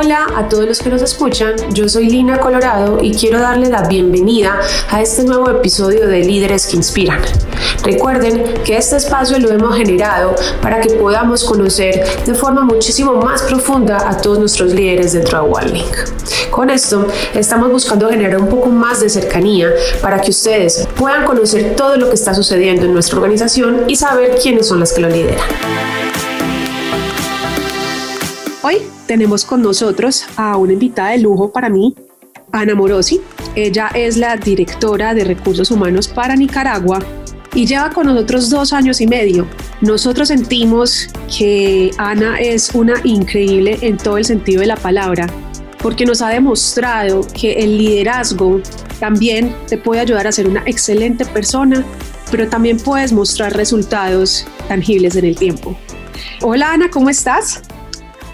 Hola a todos los que nos escuchan, yo soy Lina Colorado y quiero darles la bienvenida a este nuevo episodio de Líderes que Inspiran. Recuerden que este espacio lo hemos generado para que podamos conocer de forma muchísimo más profunda a todos nuestros líderes dentro de OneLink. Con esto estamos buscando generar un poco más de cercanía para que ustedes puedan conocer todo lo que está sucediendo en nuestra organización y saber quiénes son las que lo lideran. Hoy tenemos con nosotros a una invitada de lujo para mí, Ana Morosi. Ella es la directora de recursos humanos para Nicaragua y lleva con nosotros dos años y medio. Nosotros sentimos que Ana es una increíble en todo el sentido de la palabra, porque nos ha demostrado que el liderazgo también te puede ayudar a ser una excelente persona, pero también puedes mostrar resultados tangibles en el tiempo. Hola Ana, ¿cómo estás?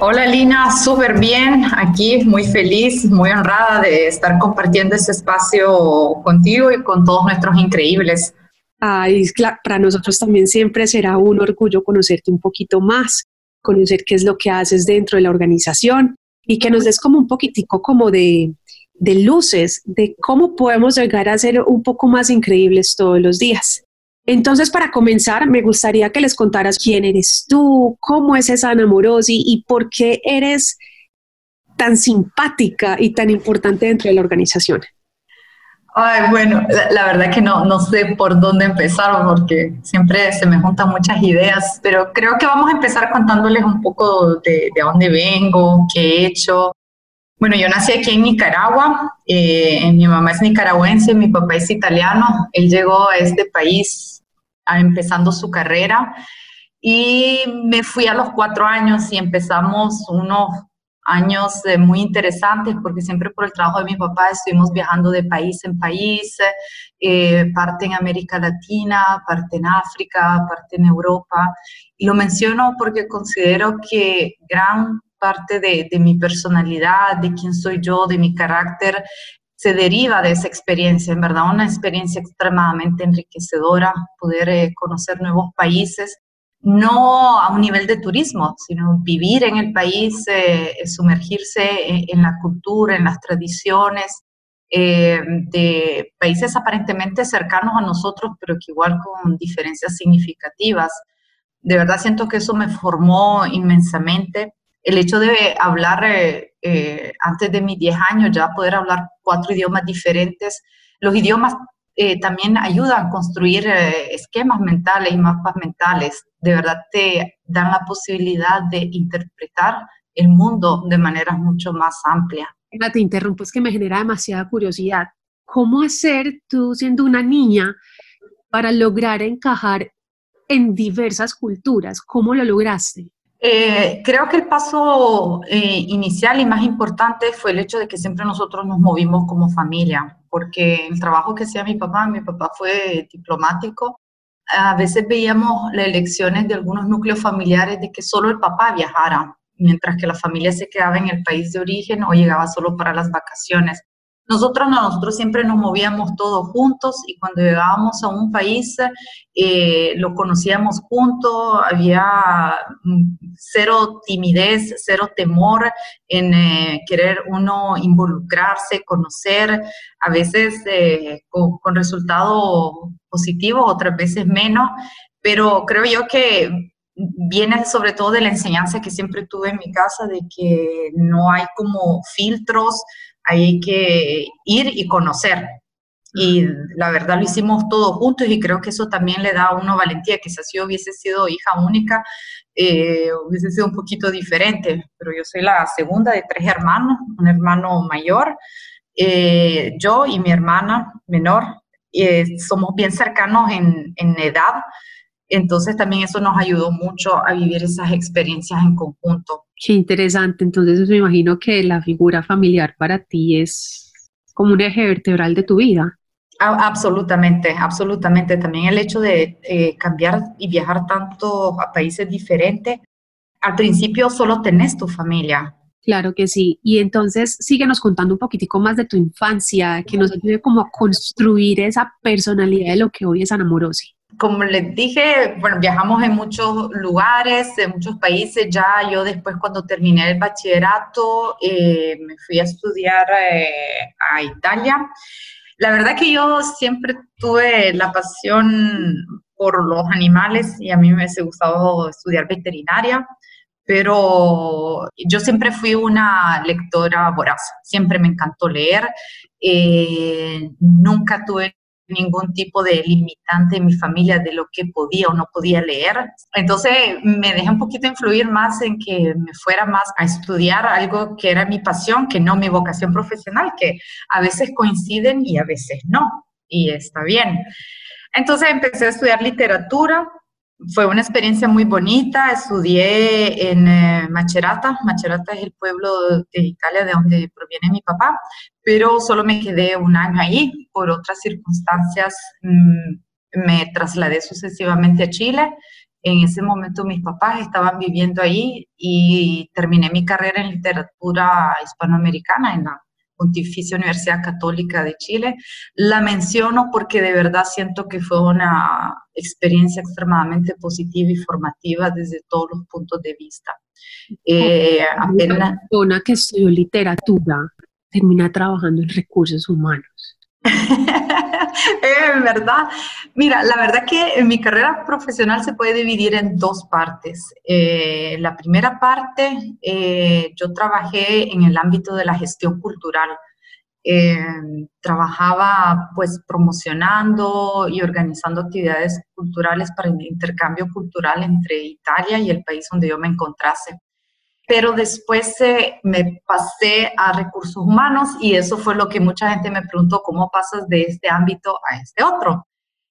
Hola Lina, súper bien, aquí muy feliz, muy honrada de estar compartiendo este espacio contigo y con todos nuestros increíbles. Ay, para nosotros también siempre será un orgullo conocerte un poquito más, conocer qué es lo que haces dentro de la organización y que nos des como un poquitico como de, de luces de cómo podemos llegar a ser un poco más increíbles todos los días. Entonces, para comenzar, me gustaría que les contaras quién eres tú, cómo es esa Ana Morosi y por qué eres tan simpática y tan importante dentro de la organización. Ay, bueno, la, verdad que no, no sé por dónde empezar porque siempre se me juntan muchas ideas, pero creo que vamos a empezar contándoles un poco de, de dónde vengo, qué he hecho. Bueno, yo nací aquí en Nicaragua, eh, mi mamá es nicaragüense, mi papá es italiano, él llegó a este país empezando su carrera. Y me fui a los cuatro años y empezamos unos años eh, muy interesantes porque siempre por el trabajo de mi papá estuvimos viajando de país en país, eh, parte en América Latina, parte en África, parte en Europa. Y lo menciono porque considero que gran parte de, mi personalidad, de quién soy yo, de mi carácter, se deriva de esa experiencia, en verdad, una experiencia extremadamente enriquecedora, poder eh, conocer nuevos países, no a un nivel de turismo, sino vivir en el país, eh, sumergirse en, la cultura, en las tradiciones eh, de países aparentemente cercanos a nosotros, pero que igual con diferencias significativas. De verdad siento que eso me formó inmensamente el hecho de hablar eh, eh, antes de mis 10 años, ya poder hablar cuatro idiomas diferentes, los idiomas eh, también ayudan a construir esquemas mentales y mapas mentales. De verdad te dan la posibilidad de interpretar el mundo de manera mucho más amplia. Te interrumpo, es que me genera demasiada curiosidad. ¿Cómo hacer tú siendo una niña para lograr encajar en diversas culturas? ¿Cómo lo lograste? Eh, creo que el paso eh, inicial y más importante fue el hecho de que siempre nosotros nos movimos como familia, porque el trabajo que hacía mi papá, mi papá fue diplomático, a veces veíamos las elecciones de algunos núcleos familiares de que solo el papá viajara, mientras que la familia se quedaba en el país de origen o llegaba solo para las vacaciones. Nosotros no, nosotros siempre nos movíamos todos juntos y cuando llegábamos a un país eh, lo conocíamos juntos, había mm, cero timidez, cero temor en eh, querer uno involucrarse, conocer, a veces eh, con, resultados positivos, otras veces menos, pero creo yo que viene sobre todo de la enseñanza que siempre tuve en mi casa de que no hay como filtros, hay que ir y conocer. Y la verdad lo hicimos todos juntos y creo que eso también le da a uno valentía, que si hubiese sido hija única, eh, hubiese sido un poquito diferente, pero yo soy la segunda de tres hermanos, un hermano mayor, eh, yo y mi hermana menor, eh, somos bien cercanos en, en edad, entonces también eso nos ayudó mucho a vivir esas experiencias en conjunto. Qué interesante. Entonces me imagino que la figura familiar para ti es como un eje vertebral de tu vida. absolutamente, absolutamente. También el hecho de eh, cambiar y viajar tanto a países diferentes. Al principio solo tenés tu familia, Claro que sí. Y entonces síguenos contando un poquitico más de tu infancia, que nos ayude como a construir esa personalidad de lo que hoy es Anamorosi como les dije, bueno, viajamos en muchos lugares, en muchos países. Ya yo después cuando terminé el bachillerato eh, me fui a estudiar eh, a Italia. La verdad que yo siempre tuve la pasión por los animales y a mí me hubiese gustado estudiar veterinaria, pero yo siempre fui una lectora voraz, siempre me encantó leer, eh, nunca tuve ningún tipo de limitante en mi familia de lo que podía o no podía leer. Entonces me dejé un poquito influir más en que me fuera más a estudiar algo que era mi pasión, que no mi vocación profesional, que a veces coinciden y a veces no, y está bien. Entonces empecé a estudiar literatura fue una experiencia muy bonita. Estudié en eh, Macerata. Macerata es el pueblo de Italia de donde proviene mi papá, pero solo me quedé un año ahí. Por otras circunstancias mm, me trasladé sucesivamente a Chile. En ese momento mis papás estaban viviendo ahí y terminé mi carrera en literatura hispanoamericana en la Pontificia Universidad Católica de Chile. La menciono porque de verdad siento que fue una experiencia extremadamente positiva y formativa desde todos los puntos de vista. Eh, una persona que estudió literatura termina trabajando en recursos humanos. eh, ¿Verdad? Mira, la verdad que mi carrera profesional se puede dividir en dos partes. Eh, la primera parte, eh, yo trabajé en el ámbito de la gestión cultural. Eh, trabajaba pues promocionando y organizando actividades culturales para el intercambio cultural entre Italia y el país donde yo me encontrase pero después eh, me pasé a recursos humanos y eso fue lo que mucha gente me preguntó, ¿cómo pasas de este ámbito a este otro?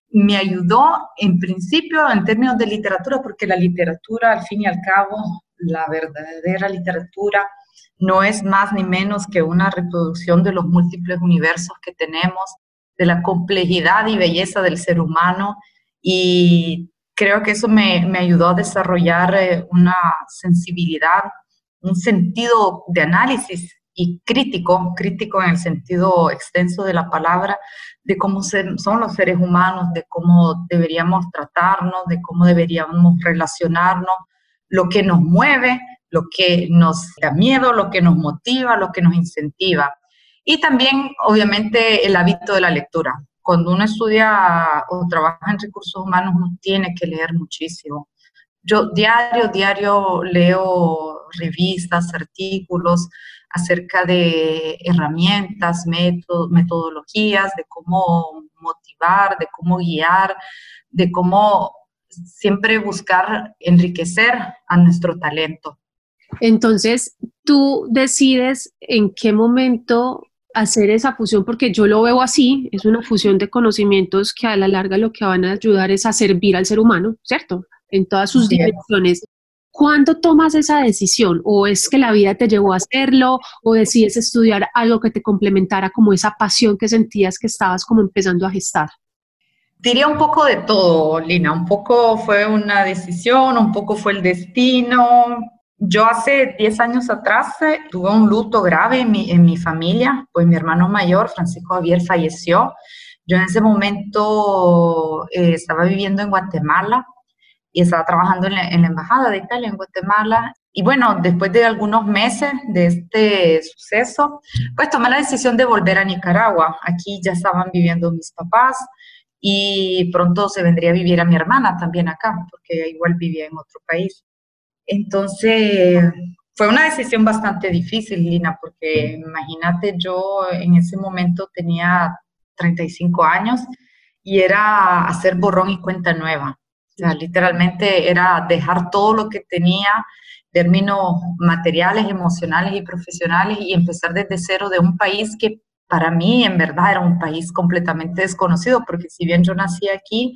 Me ayudó en principio en términos de literatura, porque la literatura, al fin y al cabo, la verdadera literatura, no es más ni menos que una reproducción de los múltiples universos que tenemos, de la complejidad y belleza del ser humano y creo que eso me, me ayudó a desarrollar eh, una sensibilidad un sentido de análisis y crítico, crítico en el sentido extenso de la palabra, de cómo son los seres humanos, de cómo deberíamos tratarnos, de cómo deberíamos relacionarnos, lo que nos mueve, lo que nos da miedo, lo que nos motiva, lo que nos incentiva. Y también, obviamente, el hábito de la lectura. Cuando uno estudia o trabaja en recursos humanos, uno tiene que leer muchísimo. Yo diario, diario leo revistas, artículos acerca de herramientas, metodologías, de cómo motivar, de cómo guiar, de cómo siempre buscar enriquecer a nuestro talento. Entonces, tú decides en qué momento hacer esa fusión, porque yo lo veo así, es una fusión de conocimientos que a la larga lo que van a ayudar es a servir al ser humano, ¿cierto? en todas sus direcciones. ¿Cuándo tomas esa decisión? ¿O es que la vida te llevó a hacerlo? ¿O decides estudiar algo que te complementara como esa pasión que sentías que estabas como empezando a gestar? Diría un poco de todo, Lina. Un poco fue una decisión, un poco fue el destino. Yo hace 10 años atrás eh, tuve un luto grave en mi, en mi familia, pues mi hermano mayor, Francisco Javier, falleció. Yo en ese momento eh, estaba viviendo en Guatemala y estaba trabajando en la, Embajada de Italia en Guatemala. Y bueno, después de algunos meses de este suceso, pues tomé la decisión de volver a Nicaragua. Aquí ya estaban viviendo mis papás y pronto se vendría a vivir a mi hermana también acá, porque igual vivía en otro país. Entonces, fue una decisión bastante difícil, Lina, porque imagínate, yo en ese momento tenía 35 años y era hacer borrón y cuenta nueva. Literalmente era dejar todo lo que tenía, términos materiales, emocionales y profesionales, y empezar desde cero de un país que para mí en verdad era un país completamente desconocido, porque si bien yo nací aquí,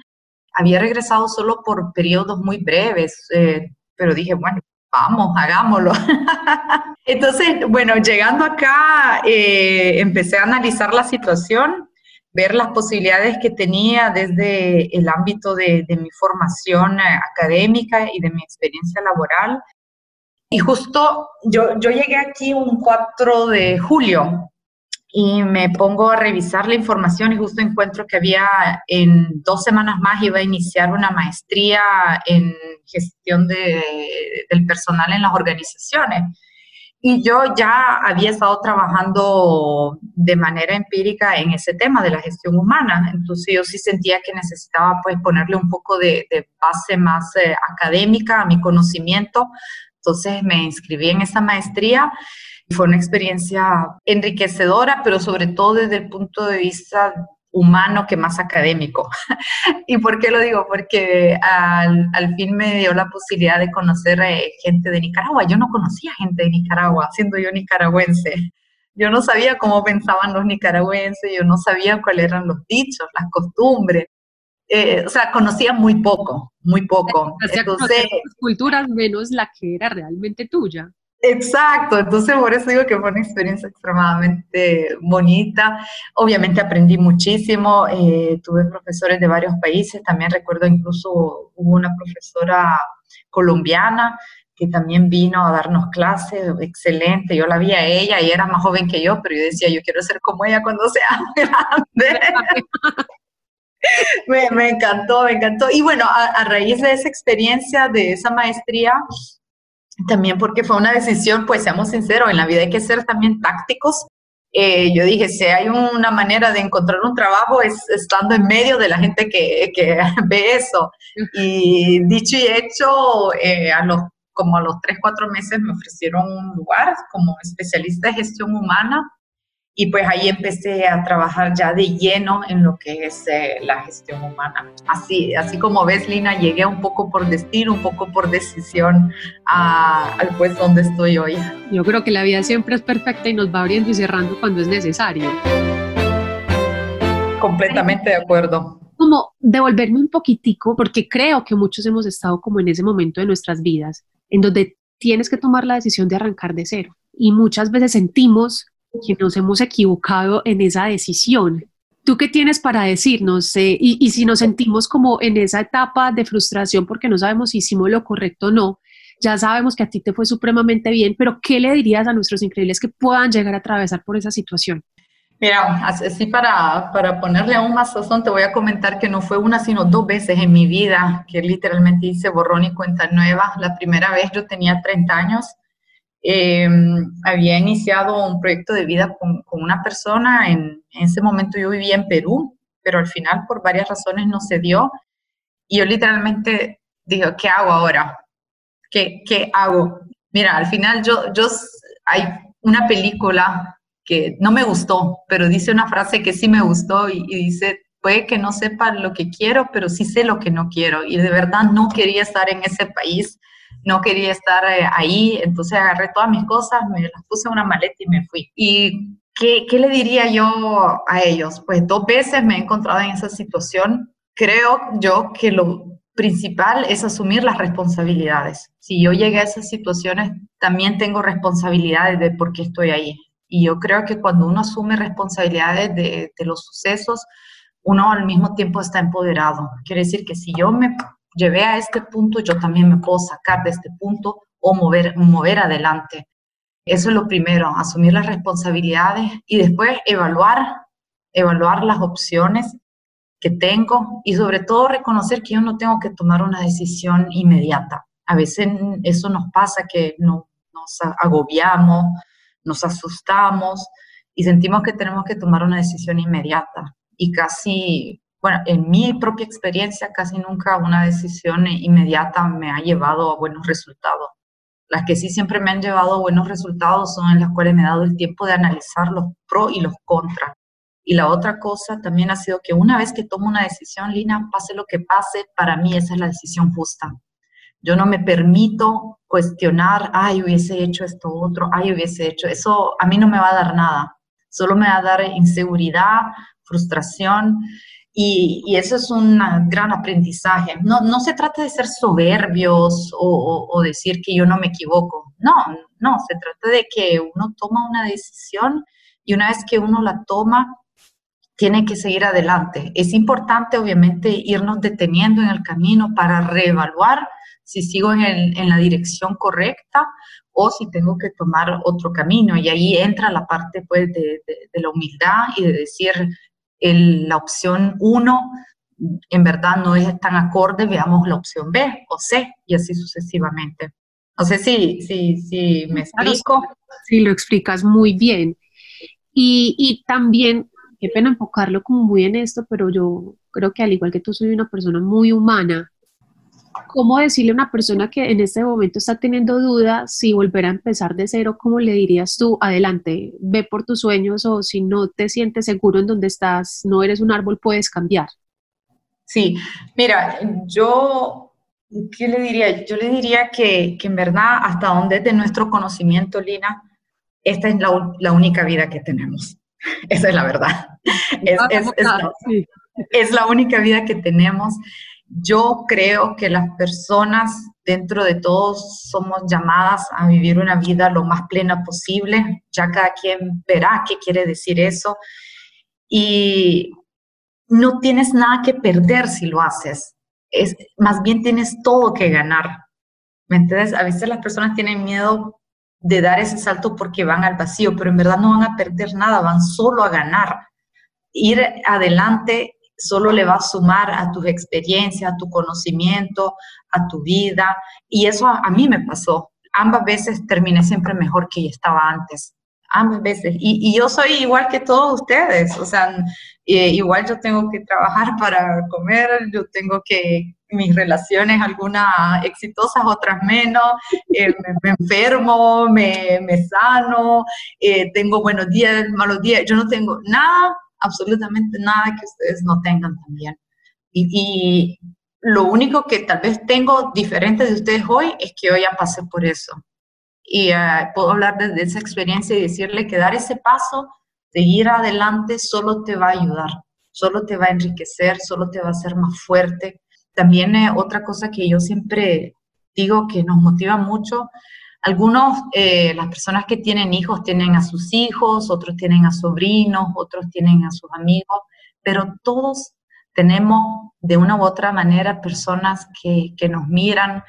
había regresado solo por periodos muy breves, eh, pero dije, bueno, vamos, hagámoslo. Entonces, bueno, llegando acá, eh, empecé a analizar la situación ver las posibilidades que tenía desde el ámbito de, mi formación eh, académica y de mi experiencia laboral. Y justo yo, yo llegué aquí un 4 de julio y me pongo a revisar la información y justo encuentro que había en dos semanas más iba a iniciar una maestría en gestión de, del personal en las organizaciones. Y yo ya había estado trabajando de manera empírica en ese tema de la gestión humana, entonces yo sí sentía que necesitaba pues ponerle un poco de, base más eh, académica a mi conocimiento, entonces me inscribí en esa maestría. Fue una experiencia enriquecedora, pero sobre todo desde el punto de vista humano que más académico. ¿Y por qué lo digo? Porque al, al fin me dio la posibilidad de conocer eh, gente de Nicaragua. Yo no conocía gente de Nicaragua, siendo yo nicaragüense. Yo no sabía cómo pensaban los nicaragüenses, yo no sabía cuáles eran los dichos, las costumbres. Eh, o sea, conocía muy poco, muy poco. Entonces, culturas menos la que era realmente tuya. Exacto, entonces por eso digo que fue una experiencia extremadamente bonita. Obviamente aprendí muchísimo, eh, tuve profesores de varios países, también recuerdo incluso hubo una profesora colombiana que también vino a darnos clases, excelente, yo la vi a ella y era más joven que yo, pero yo decía, yo quiero ser como ella cuando sea grande. me, encantó, me encantó. Y bueno, a raíz de esa experiencia, de esa maestría, también porque fue una decisión, pues seamos sinceros, en la vida hay que ser también tácticos. Eh, yo dije, si hay una manera de encontrar un trabajo es estando en medio de la gente que, que ve eso. Y dicho y hecho, eh, a los, como a los tres, cuatro meses me ofrecieron un lugar como especialista de gestión humana y pues ahí empecé a trabajar ya de lleno en lo que es eh, la gestión humana. Así, así como ves, Lina, llegué un poco por destino, un poco por decisión al pues donde estoy hoy. Yo creo que la vida siempre es perfecta y nos va abriendo y cerrando cuando es necesario. Completamente de acuerdo. Como devolverme un poquitico, porque creo que muchos hemos estado como en ese momento de nuestras vidas, en donde tienes que tomar la decisión de arrancar de cero. Y muchas veces sentimos que nos hemos equivocado en esa decisión. ¿Tú qué tienes para decirnos? Eh, y, y, si nos sentimos como en esa etapa de frustración porque no sabemos si hicimos lo correcto o no, ya sabemos que a ti te fue supremamente bien, pero ¿qué le dirías a nuestros increíbles que puedan llegar a atravesar por esa situación? Mira, así para, para ponerle aún más sazón, te voy a comentar que no fue una, sino dos veces en mi vida que literalmente hice borrón y cuenta nueva. La primera vez yo tenía 30 años eh, había iniciado un proyecto de vida con, una persona, en, ese momento yo vivía en Perú, pero al final por varias razones no se dio. Y yo literalmente dije, ¿qué hago ahora? ¿Qué, qué hago? Mira, al final yo, yo, hay una película que no me gustó, pero dice una frase que sí me gustó y, y dice, puede que no sepa lo que quiero, pero sí sé lo que no quiero. Y de verdad no quería estar en ese país no quería estar eh, ahí, entonces agarré todas mis cosas, me las puse en una maleta y me fui. ¿Y qué, qué le diría yo a ellos? Pues dos veces me he encontrado en esa situación. Creo yo que lo principal es asumir las responsabilidades. Si yo llegué a esas situaciones, también tengo responsabilidades de por qué estoy ahí. Y yo creo que cuando uno asume responsabilidades de, de los sucesos, uno al mismo tiempo está empoderado. Quiere decir que si yo me llevé a este punto, yo también me puedo sacar de este punto o mover, mover adelante. Eso es lo primero, asumir las responsabilidades y después evaluar, evaluar las opciones que tengo y sobre todo reconocer que yo no tengo que tomar una decisión inmediata. A veces eso nos pasa que no, nos agobiamos, nos asustamos y sentimos que tenemos que tomar una decisión inmediata y casi bueno, en mi propia experiencia casi nunca una decisión inmediata me ha llevado a buenos resultados. Las que sí siempre me han llevado a buenos resultados son en las cuales me he dado el tiempo de analizar los pros y los contras. Y la otra cosa también ha sido que una vez que tomo una decisión, Lina, pase lo que pase, para mí esa es la decisión justa. Yo no me permito cuestionar, ay, hubiese hecho esto otro, ay, hubiese hecho eso, a mí no me va a dar nada, solo me va a dar inseguridad, frustración y, eso es un gran aprendizaje. No, no se trata de ser soberbios o, decir que yo no me equivoco. No, no, se trata de que uno toma una decisión y una vez que uno la toma, tiene que seguir adelante. Es importante, obviamente, irnos deteniendo en el camino para reevaluar si sigo en, la dirección correcta o si tengo que tomar otro camino. Y ahí entra la parte pues, de, la humildad y de decir la opción uno en verdad no es tan acorde, veamos la opción B o C y así sucesivamente. No sé si, si, si me explico. Sí, lo explicas muy bien. Y, y también, qué pena enfocarlo como muy en esto, pero yo creo que al igual que tú soy una persona muy humana ¿Cómo decirle a una persona que en este momento está teniendo dudas si volver a empezar de cero? ¿Cómo le dirías tú, adelante, ve por tus sueños o si no te sientes seguro en donde estás, no eres un árbol, puedes cambiar? Sí, mira, yo, ¿qué le diría? Yo le diría que, en verdad, hasta donde es de nuestro conocimiento, Lina, esta es la, única vida que tenemos. Esa es la verdad. Es, es la única vida que tenemos yo creo que las personas dentro de todos somos llamadas a vivir una vida lo más plena posible. Ya cada quien verá qué quiere decir eso. Y no tienes nada que perder si lo haces. Es, más bien tienes todo que ganar. ¿Me entiendes? A veces las personas tienen miedo de dar ese salto porque van al vacío, pero en verdad no van a perder nada, van solo a ganar. Ir adelante solo le va a sumar a tus experiencias, a tu conocimiento, a tu vida. Y eso a, mí me pasó. Ambas veces terminé siempre mejor que estaba antes. Ambas veces. Y, yo soy igual que todos ustedes. O sea, eh, igual yo tengo que trabajar para comer, yo tengo que mis relaciones, algunas exitosas, otras menos, eh, me, enfermo, me, sano, eh, tengo buenos días, malos días, yo no tengo nada absolutamente nada que ustedes no tengan también. Y, lo único que tal vez tengo diferente de ustedes hoy es que hoy ya pasé por eso. Y eh, puedo hablar desde esa experiencia y decirle que dar ese paso, seguir adelante, solo te va a ayudar, solo te va a enriquecer, solo te va a hacer más fuerte. También eh, otra cosa que yo siempre digo que nos motiva mucho algunos, eh, las personas que tienen hijos tienen a sus hijos, otros tienen a sobrinos, otros tienen a sus amigos, pero todos tenemos de una u otra manera personas que, nos miran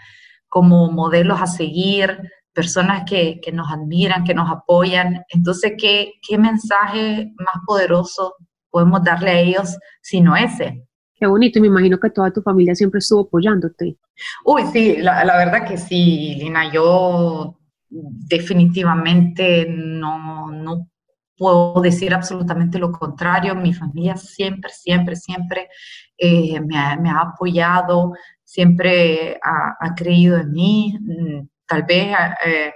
como modelos a seguir, personas que, nos admiran, que nos apoyan. Entonces, ¿qué, ¿qué mensaje más poderoso podemos darle a ellos sino ese? Qué bonito, y me imagino que toda tu familia siempre estuvo apoyándote. Uy, sí, la, verdad que sí, Lina, yo definitivamente no, no puedo decir absolutamente lo contrario. Mi familia siempre, siempre, siempre eh, me, ha, apoyado, siempre ha, creído en mí. Mm, tal vez eh,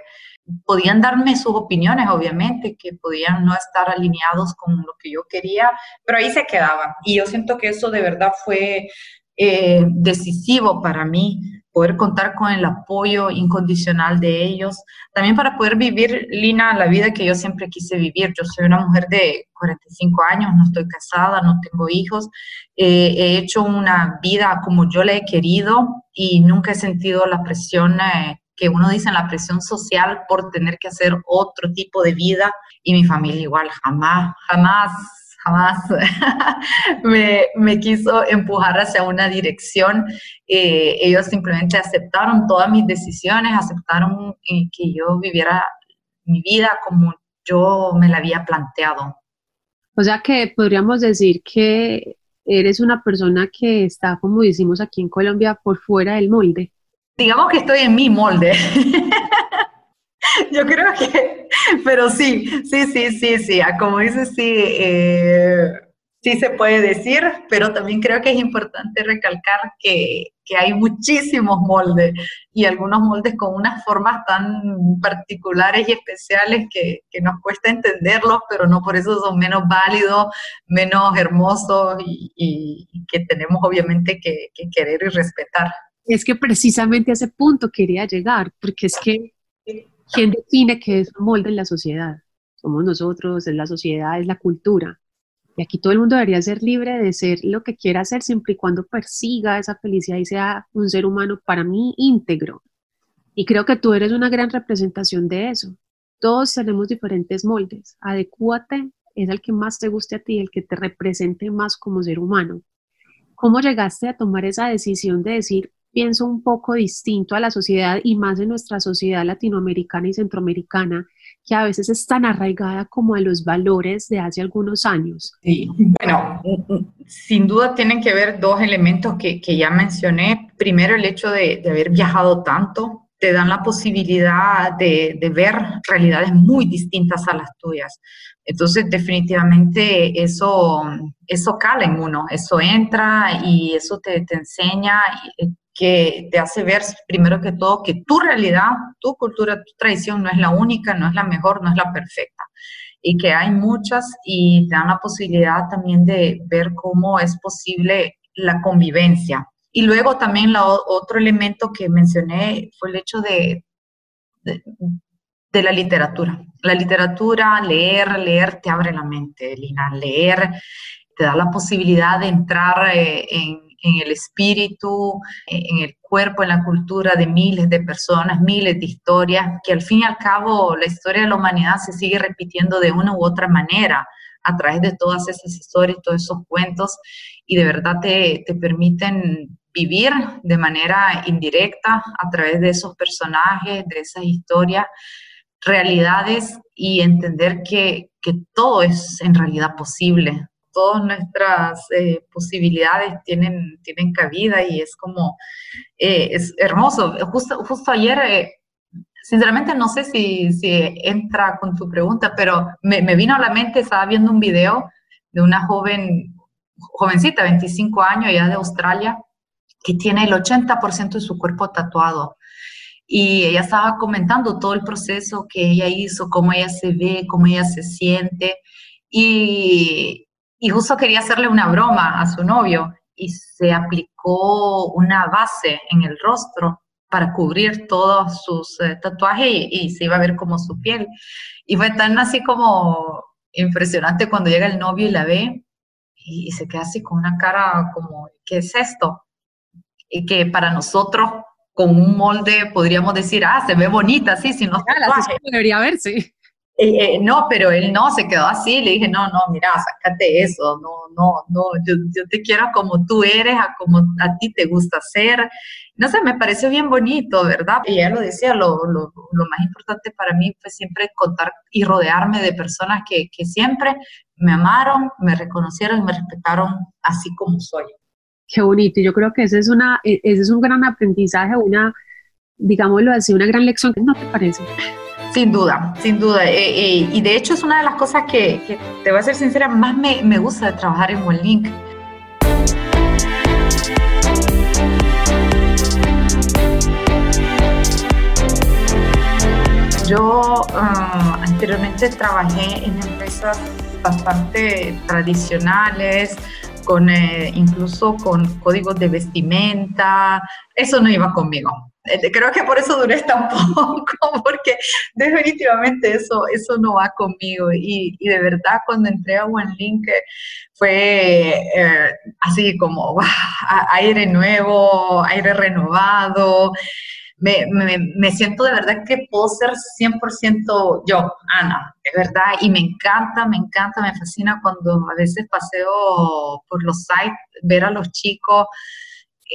podían darme sus opiniones, obviamente, que podían no estar alineados con lo que yo quería, pero ahí se quedaban. Y yo siento que eso de verdad fue eh, decisivo para mí, poder contar con el apoyo incondicional de ellos, también para poder vivir, Lina, la vida que yo siempre quise vivir. Yo soy una mujer de 45 años, no estoy casada, no tengo hijos, eh, he hecho una vida como yo la he querido y nunca he sentido la presión. Eh, que uno dice en la presión social por tener que hacer otro tipo de vida y mi familia igual, jamás, jamás, jamás me, me, quiso empujar hacia una dirección. Eh, ellos simplemente aceptaron todas mis decisiones, aceptaron eh, que yo viviera mi vida como yo me la había planteado. O sea que podríamos decir que eres una persona que está, como decimos aquí en Colombia, por fuera del molde digamos que estoy en mi molde. Yo creo que, pero sí, sí, sí, sí, sí, ah, como dices, sí, eh, sí se puede decir, pero también creo que es importante recalcar que, que, hay muchísimos moldes y algunos moldes con unas formas tan particulares y especiales que, que nos cuesta entenderlos, pero no por eso son menos válidos, menos hermosos y, y que tenemos obviamente que, que querer y respetar. Es que precisamente a ese punto quería llegar, porque es que ¿quién define qué es un molde en la sociedad? Somos nosotros, es la sociedad, es la cultura. Y aquí todo el mundo debería ser libre de ser lo que quiera hacer siempre y cuando persiga esa felicidad y sea un ser humano para mí íntegro. Y creo que tú eres una gran representación de eso. Todos tenemos diferentes moldes. Adecúate es el que más te guste a ti, el que te represente más como ser humano. ¿Cómo llegaste a tomar esa decisión de decir, pienso un poco distinto a la sociedad y más en nuestra sociedad latinoamericana y centroamericana, que a veces es tan arraigada como a los valores de hace algunos años? Sí, bueno, sin duda tienen que ver dos elementos que, que ya mencioné. Primero, el hecho de, de haber viajado tanto, te dan la posibilidad de, de, ver realidades muy distintas a las tuyas. Entonces, definitivamente eso, eso cala en uno, eso entra y eso te, te enseña que te hace ver, primero que todo, que tu realidad, tu cultura, tu tradición no es la única, no es la mejor, no es la perfecta y que hay muchas y te dan la posibilidad también de ver cómo es posible la convivencia y luego también otro elemento que mencioné fue el hecho de, de, la literatura. La literatura, leer, leer te abre la mente, Lina. Leer te da la posibilidad de entrar eh, en, en el espíritu, en el cuerpo, en la cultura de miles de personas, miles de historias, que al fin y al cabo la historia de la humanidad se sigue repitiendo de una u otra manera a través de todas esas historias, todos esos cuentos, y de verdad te, te permiten vivir de manera indirecta a través de esos personajes, de esas historias, realidades y entender que, que todo es en realidad posible. Todas nuestras eh, posibilidades tienen, tienen cabida y es como, eh, es hermoso. Justo, justo ayer, eh, sinceramente no sé si, si entra con tu pregunta, pero me, me vino a la mente, estaba viendo un video de una joven, jovencita, 25 años, ya de Australia, que tiene el 80% de su cuerpo tatuado. Y ella estaba comentando todo el proceso que ella hizo, cómo ella se ve, cómo ella se siente. Y, y justo quería hacerle una broma a su novio y se aplicó una base en el rostro para cubrir todos sus eh, tatuajes y, y, se iba a ver como su piel. Y fue tan así como impresionante cuando llega el novio y la ve y, y se queda así con una cara como, ¿qué es esto? y que para nosotros con un molde podríamos decir, ah, se ve bonita, sí, si no ah, debería verse. Eh, eh, no, pero él no, se quedó así, le dije, no, no, mira, sácate eso, no, no, no, yo, yo, te quiero como tú eres, a como a ti te gusta ser. No sé, me pareció bien bonito, ¿verdad? Y ella lo decía, lo, lo, lo más importante para mí fue siempre contar y rodearme de personas que, que siempre me amaron, me reconocieron y me respetaron así como soy. Qué bonito. Yo creo que ese es, una, e, ese es un gran aprendizaje, una, digámoslo así, una gran lección. ¿No te parece? Sin duda, sin duda. Eh, eh, y de hecho es una de las cosas que, te voy a ser sincera, más me, me gusta de trabajar en OneLink. Yo uh, anteriormente trabajé en empresas bastante tradicionales, con eh, incluso con códigos de vestimenta, eso no iba conmigo. Eh, creo que por eso duré tan poco, porque definitivamente eso, eso no va conmigo. Y, y de verdad, cuando entré a OneLink fue eh, así como aire nuevo, aire renovado me, me, me, siento de verdad que puedo ser 100% yo, Ana, de verdad, y me encanta, me encanta, me fascina cuando a veces paseo por los sites, ver a los chicos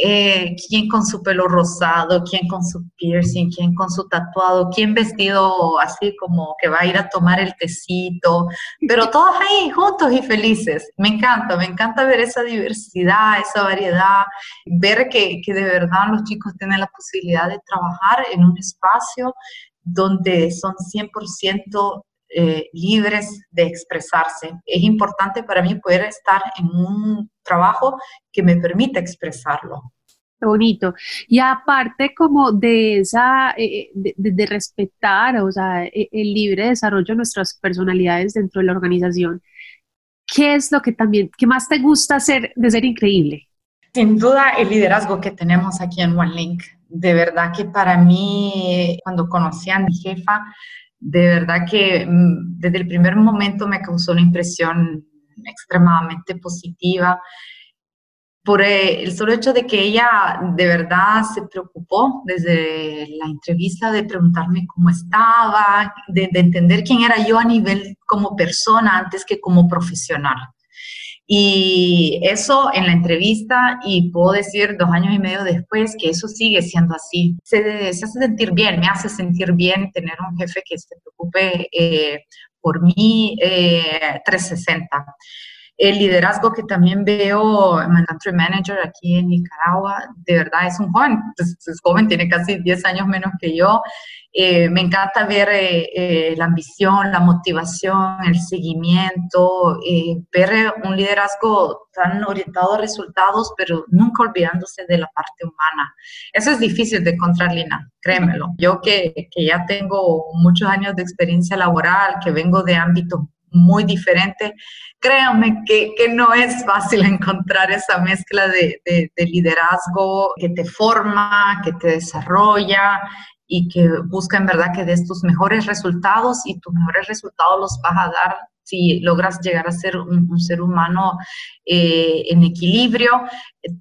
eh, quién con su pelo rosado, quién con su piercing, quién con su tatuado, quién vestido así como que va a ir a tomar el tecito, pero todos ahí juntos y felices. Me encanta, me encanta ver esa diversidad, esa variedad, ver que, que de verdad los chicos tienen la posibilidad de trabajar en un espacio donde son 100% eh, libres de expresarse. Es importante para mí poder estar en un trabajo que me permita expresarlo. Bonito. Y aparte como de esa, eh, de, de, respetar, o sea, e, el libre desarrollo de nuestras personalidades dentro de la organización, ¿qué es lo que también, qué más te gusta hacer de ser increíble? Sin duda el liderazgo que tenemos aquí en OneLink. De verdad que para mí, cuando conocí a mi jefa, de verdad que mm, desde el primer momento me causó una impresión extremadamente positiva por eh, el solo hecho de que ella de verdad se preocupó desde la entrevista de preguntarme cómo estaba, de, entender quién era yo a nivel como persona antes que como profesional. Y eso en la entrevista, y puedo decir dos años y medio después que eso sigue siendo así. Se, hace sentir bien, me hace sentir bien tener un jefe que se preocupe eh, por mí eh, 360 el liderazgo que también veo en Country Manager aquí en Nicaragua, de verdad es un joven, es, joven, tiene casi 10 años menos que yo. Eh, me encanta ver eh, eh, la ambición, la motivación, el seguimiento, ver un liderazgo tan orientado a resultados, pero nunca olvidándose de la parte humana. Eso es difícil de encontrar, Lina, créemelo. Yo que, que ya tengo muchos años de experiencia laboral, que vengo de ámbitos muy diferente. Créanme que, que, no es fácil encontrar esa mezcla de, de, liderazgo que te forma, que te desarrolla y que busca en verdad que des tus mejores resultados y tus mejores resultados los vas a dar si logras llegar a ser un, ser humano eh, en equilibrio.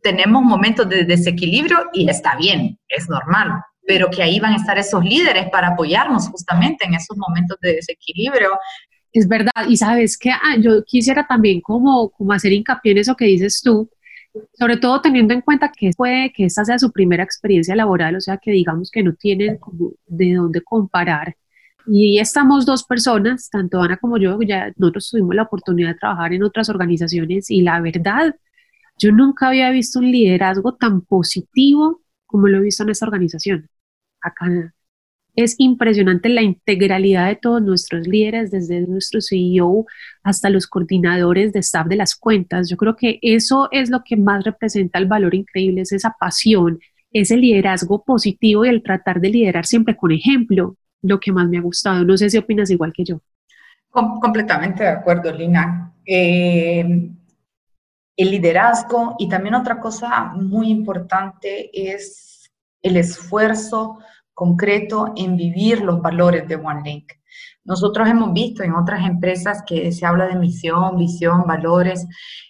Tenemos momentos de desequilibrio y está bien, es normal, pero que ahí van a estar esos líderes para apoyarnos justamente en esos momentos de desequilibrio es verdad, y sabes que ah, yo quisiera también como, como hacer hincapié en eso que dices tú, sobre todo teniendo en cuenta que puede que esta sea su primera experiencia laboral, o sea que digamos que no tienen como de dónde comparar. Y estamos dos personas, tanto Ana como yo, ya nosotros tuvimos la oportunidad de trabajar en otras organizaciones y la verdad, yo nunca había visto un liderazgo tan positivo como lo he visto en esta organización. Acá es impresionante la integralidad de todos nuestros líderes, desde nuestro CEO hasta los coordinadores de staff de las cuentas. Yo creo que eso es lo que más representa el valor increíble, es esa pasión, ese liderazgo positivo y el tratar de liderar siempre con ejemplo, lo que más me ha gustado. No sé si opinas igual que yo. completamente de acuerdo, Lina. Eh, el liderazgo y también otra cosa muy importante es el esfuerzo concreto en vivir los valores de OneLink. Nosotros hemos visto en otras empresas que se habla de misión, visión, valores,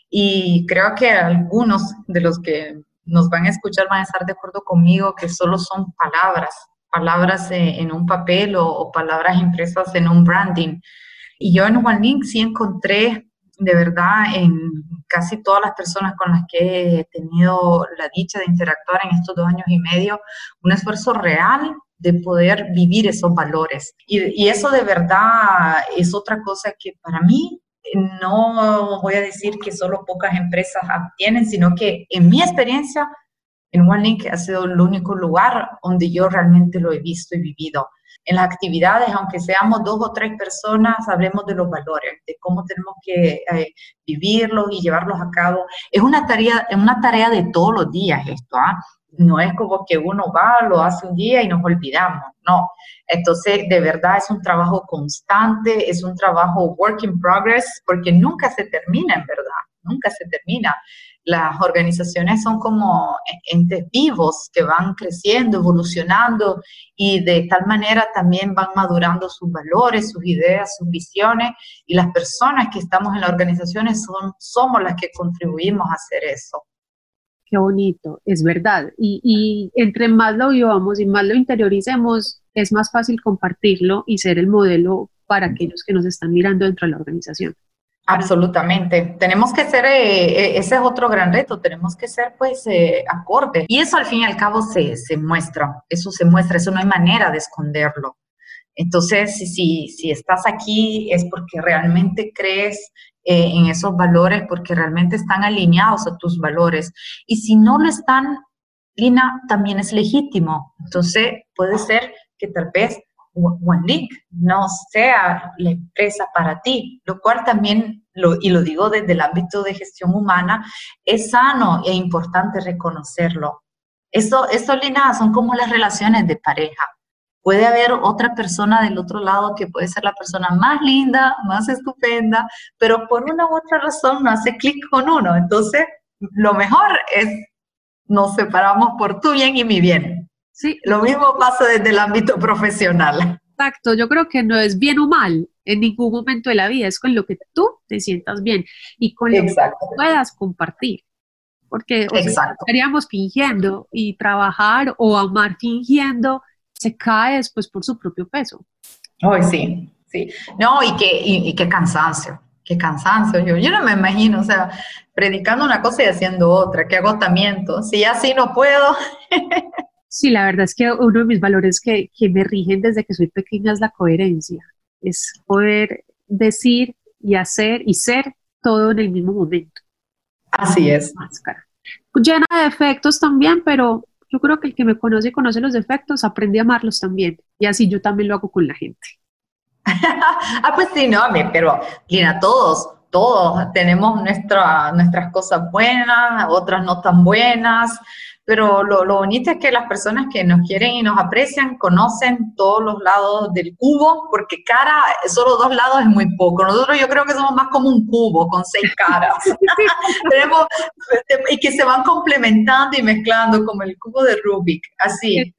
y creo que algunos de los que nos van a escuchar van a estar de acuerdo conmigo que solo son palabras, palabras en un papel o, palabras impresas en un branding. Y yo en OneLink sí encontré de verdad en casi todas las personas con las que he tenido la dicha de interactuar en estos dos años y medio, un esfuerzo real de poder vivir esos valores. Y, eso de verdad es otra cosa que para mí no voy a decir que solo pocas empresas tienen, sino que en mi experiencia, en OneLink ha sido el único lugar donde yo realmente lo he visto y vivido en las actividades, aunque seamos dos o tres personas, hablemos de los valores, de cómo tenemos que eh, vivirlos y llevarlos a cabo. Es una tarea, es una tarea de todos los días esto, ¿ah? No es como que uno va, lo hace un día y nos olvidamos, no. Entonces, de verdad es un trabajo constante, es un trabajo work in progress, porque nunca se termina, en verdad, nunca se termina las organizaciones son como entes vivos que van creciendo, evolucionando y de tal manera también van madurando sus valores, sus ideas, sus visiones y las personas que estamos en las organizaciones son, somos las que contribuimos a hacer eso. Qué bonito, es verdad. Y, y entre más lo vivamos y más lo interioricemos, es más fácil compartirlo y ser el modelo para aquellos que nos están mirando dentro de la organización. Absolutamente. Tenemos que ser, eh, eh, ese es otro gran reto, tenemos que ser pues eh, acorde. Y eso al fin y al cabo se, se, muestra, eso se muestra, eso no hay manera de esconderlo. Entonces, si, si estás aquí es porque realmente crees en esos valores, porque realmente están alineados a tus valores. Y si no lo están, Lina, también es legítimo. Entonces, puede ser que tal vez OneLink no sea la empresa para ti, lo cual también, lo, y lo digo desde el ámbito de gestión humana, es sano e importante reconocerlo. Esto, esto, Lina, son como las relaciones de pareja. Puede haber otra persona del otro lado que puede ser la persona más linda, más estupenda, pero por una u otra razón no hace clic con uno. Entonces, lo mejor es nos separamos por tu bien y mi bien. Sí. Lo mismo pasa desde el ámbito profesional. Exacto, yo creo que no es bien o mal en ningún momento de la vida, es con lo que tú te sientas bien y con lo que puedas compartir. porque estaríamos fingiendo y trabajar o amar fingiendo se cae después por su propio peso. Hoy sí, sí. No, y qué, y, qué cansancio, qué cansancio. Yo, yo no me imagino, o sea, predicando una cosa y haciendo otra, qué agotamiento. Si así no puedo. sí, la verdad es que uno de mis valores que, que me rigen desde que soy pequeña es la coherencia, es poder decir y hacer y ser todo en el mismo momento. Así es. Llena de defectos también, pero yo creo que el que me conoce y conoce los defectos aprende a amarlos también. Y así yo también lo hago con la gente. ah, pues sí, no, pero Lina, todos, todos tenemos nuestra, nuestras cosas buenas, otras no tan buenas, pero lo, lo, bonito es que las personas que nos quieren y nos aprecian conocen todos los lados del cubo, porque cara, solo dos lados es muy poco. Nosotros yo creo que somos más como un cubo con seis caras. Tenemos, y que se van complementando y mezclando como el cubo de Rubik, así.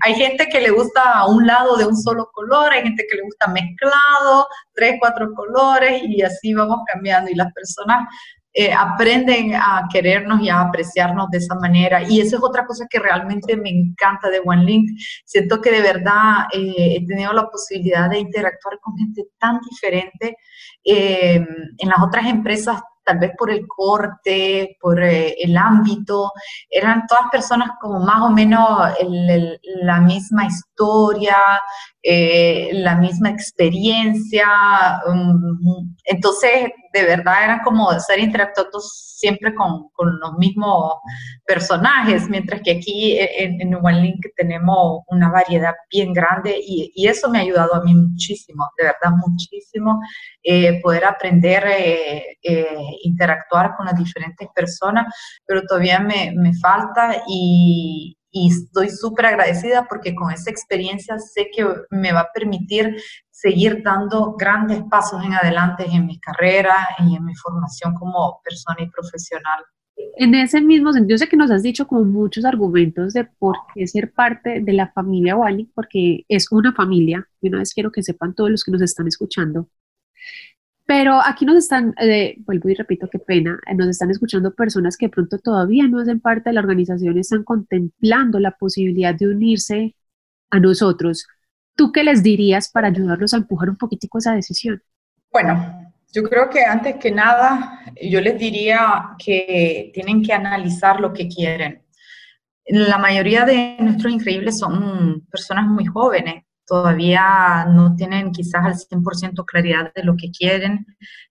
hay gente que le gusta un lado de un solo color, hay gente que le gusta mezclado, tres, cuatro colores, y así vamos cambiando. Y las personas eh, aprenden a querernos y a apreciarnos de esa manera. Y eso es otra cosa que realmente me encanta de OneLink. Siento que de verdad eh, he tenido la posibilidad de interactuar con gente tan diferente. Eh, en las otras empresas tal vez por el corte, por el ámbito, eran todas personas como más o menos la misma historia, la misma experiencia. Um, entonces, de verdad eran como ser interactuados siempre con, los mismos personajes, mientras que aquí en, en One Link tenemos una variedad bien grande y, eso me ha ayudado a mí muchísimo, de verdad muchísimo, eh, poder aprender, eh, eh, interactuar con las diferentes personas, pero todavía me, me falta y, y estoy súper agradecida porque con esa experiencia sé que me va a permitir seguir dando grandes pasos en adelante en mi carrera y en mi formación como persona y profesional. En ese mismo sentido, sé que nos has dicho como muchos argumentos de por qué ser parte de la familia Wally, porque es una familia, y una vez quiero que sepan todos los que nos están escuchando, pero aquí nos están, eh, vuelvo y repito, qué pena, eh, nos están escuchando personas que pronto todavía no hacen parte de la organización, están contemplando la posibilidad de unirse a nosotros. ¿Tú qué les dirías para ayudarlos a empujar un poquitico esa decisión? Bueno, yo creo que antes que nada, yo les diría que tienen que analizar lo que quieren. La mayoría de nuestros increíbles son personas muy jóvenes, todavía no tienen quizás al 100% claridad de lo que quieren,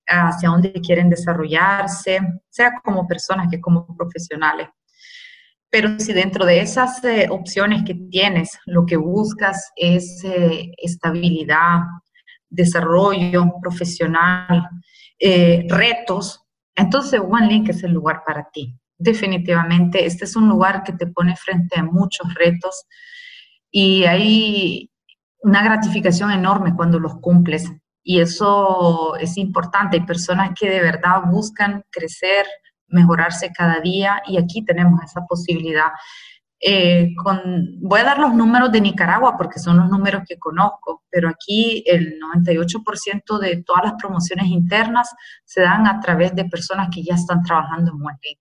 hacia dónde quieren desarrollarse, sea como personas que como profesionales. Pero si dentro de esas eh, opciones que tienes, lo que buscas es eh, estabilidad, desarrollo profesional, eh, retos, entonces OneLink es el lugar para ti. Definitivamente, este es un lugar que te pone frente a muchos retos y hay una gratificación enorme cuando los cumples. Y eso es importante. Hay personas que de verdad buscan crecer, mejorarse cada día y aquí tenemos esa posibilidad. Eh, con, voy a dar los números de Nicaragua porque son los números que conozco, pero aquí el 98% de todas las promociones internas se dan a través de personas que ya están trabajando en OneLink.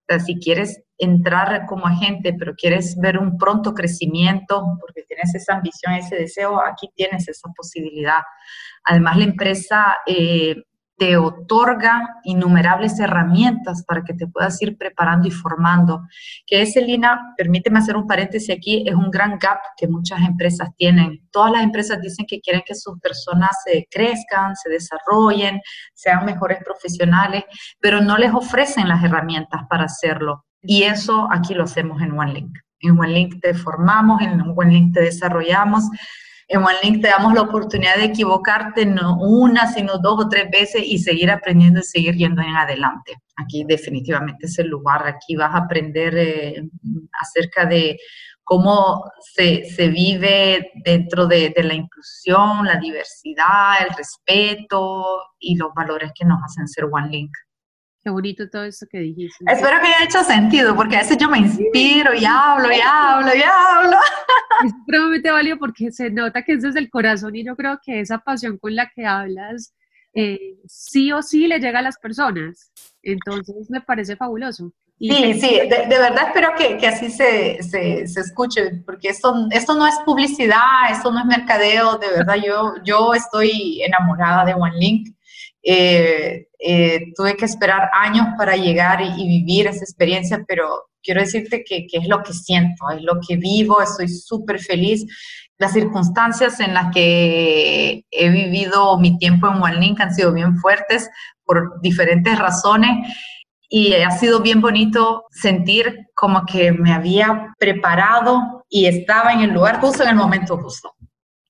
O sea, si quieres entrar como agente, pero quieres ver un pronto crecimiento, porque tienes esa ambición, ese deseo, aquí tienes esa posibilidad. Además, la empresa eh, te otorga innumerables herramientas para que te puedas ir preparando y formando. Que ese, Lina, permíteme hacer un paréntesis aquí, es un gran gap que muchas empresas tienen. Todas las empresas dicen que quieren que sus personas se crezcan, se desarrollen, sean mejores profesionales, pero no les ofrecen las herramientas para hacerlo. Y eso aquí lo hacemos en OneLink. En OneLink te formamos, en OneLink te desarrollamos en OneLink te damos la oportunidad de equivocarte no una, sino dos o tres veces y seguir aprendiendo y seguir yendo en adelante. Aquí definitivamente es el lugar, aquí vas a aprender eh, acerca de cómo se, vive dentro de, de, la inclusión, la diversidad, el respeto y los valores que nos hacen ser OneLink. Qué bonito todo eso que dijiste. Espero que haya hecho sentido, porque a veces yo me inspiro y hablo y hablo y hablo. Es supremamente válido porque se nota que es desde el corazón y yo creo que esa pasión con la que hablas eh, sí o sí le llega a las personas. Entonces me parece fabuloso. sí, sí, de, verdad espero que, que así se, se, se, escuche, porque esto, esto no es publicidad, esto no es mercadeo, de verdad yo, yo estoy enamorada de OneLink. Eh, eh, tuve que esperar años para llegar y, y, vivir esa experiencia, pero quiero decirte que, que, es lo que siento, es lo que vivo, estoy súper feliz. Las circunstancias en las que he vivido mi tiempo en OneLink han sido bien fuertes por diferentes razones y ha sido bien bonito sentir como que me había preparado y estaba en el lugar justo en el momento justo.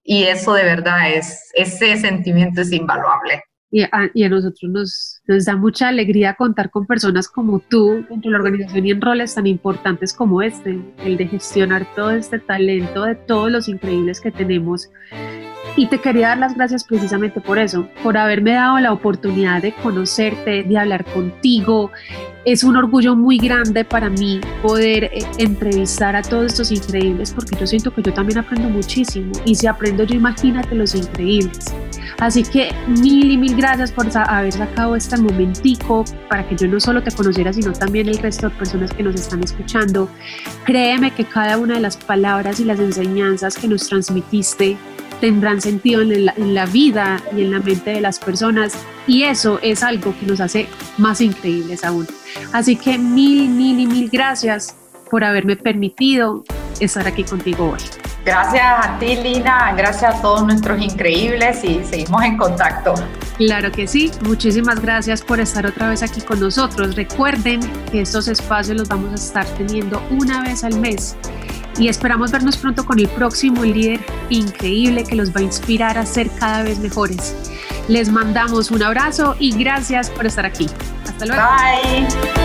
Y eso de verdad es, ese sentimiento es invaluable. Y a, nosotros nos, nos, da mucha alegría contar con personas como tú dentro de la organización y en roles tan importantes como este, el de gestionar todo este talento de todos los increíbles que tenemos y te quería dar las gracias precisamente por eso, por haberme dado la oportunidad de conocerte, de hablar contigo. Es un orgullo muy grande para mí poder eh, entrevistar a todos estos increíbles porque yo siento que yo también aprendo muchísimo y si aprendo yo imagínate los increíbles. Así que mil y mil gracias por haber sacado este momentico para que yo no solo te conociera, sino también el resto de personas que nos están escuchando. Créeme que cada una de las palabras y las enseñanzas que nos transmitiste tendrán sentido en la, en la, vida y en la mente de las personas y eso es algo que nos hace más increíbles aún. Así que mil, mil y mil gracias por haberme permitido estar aquí contigo hoy. Gracias a ti, Lina, gracias a todos nuestros increíbles y seguimos en contacto. Claro que sí, muchísimas gracias por estar otra vez aquí con nosotros. Recuerden que estos espacios los vamos a estar teniendo una vez al mes y esperamos vernos pronto con el próximo líder increíble que los va a inspirar a ser cada vez mejores. Les mandamos un abrazo y gracias por estar aquí. Hasta luego. Bye.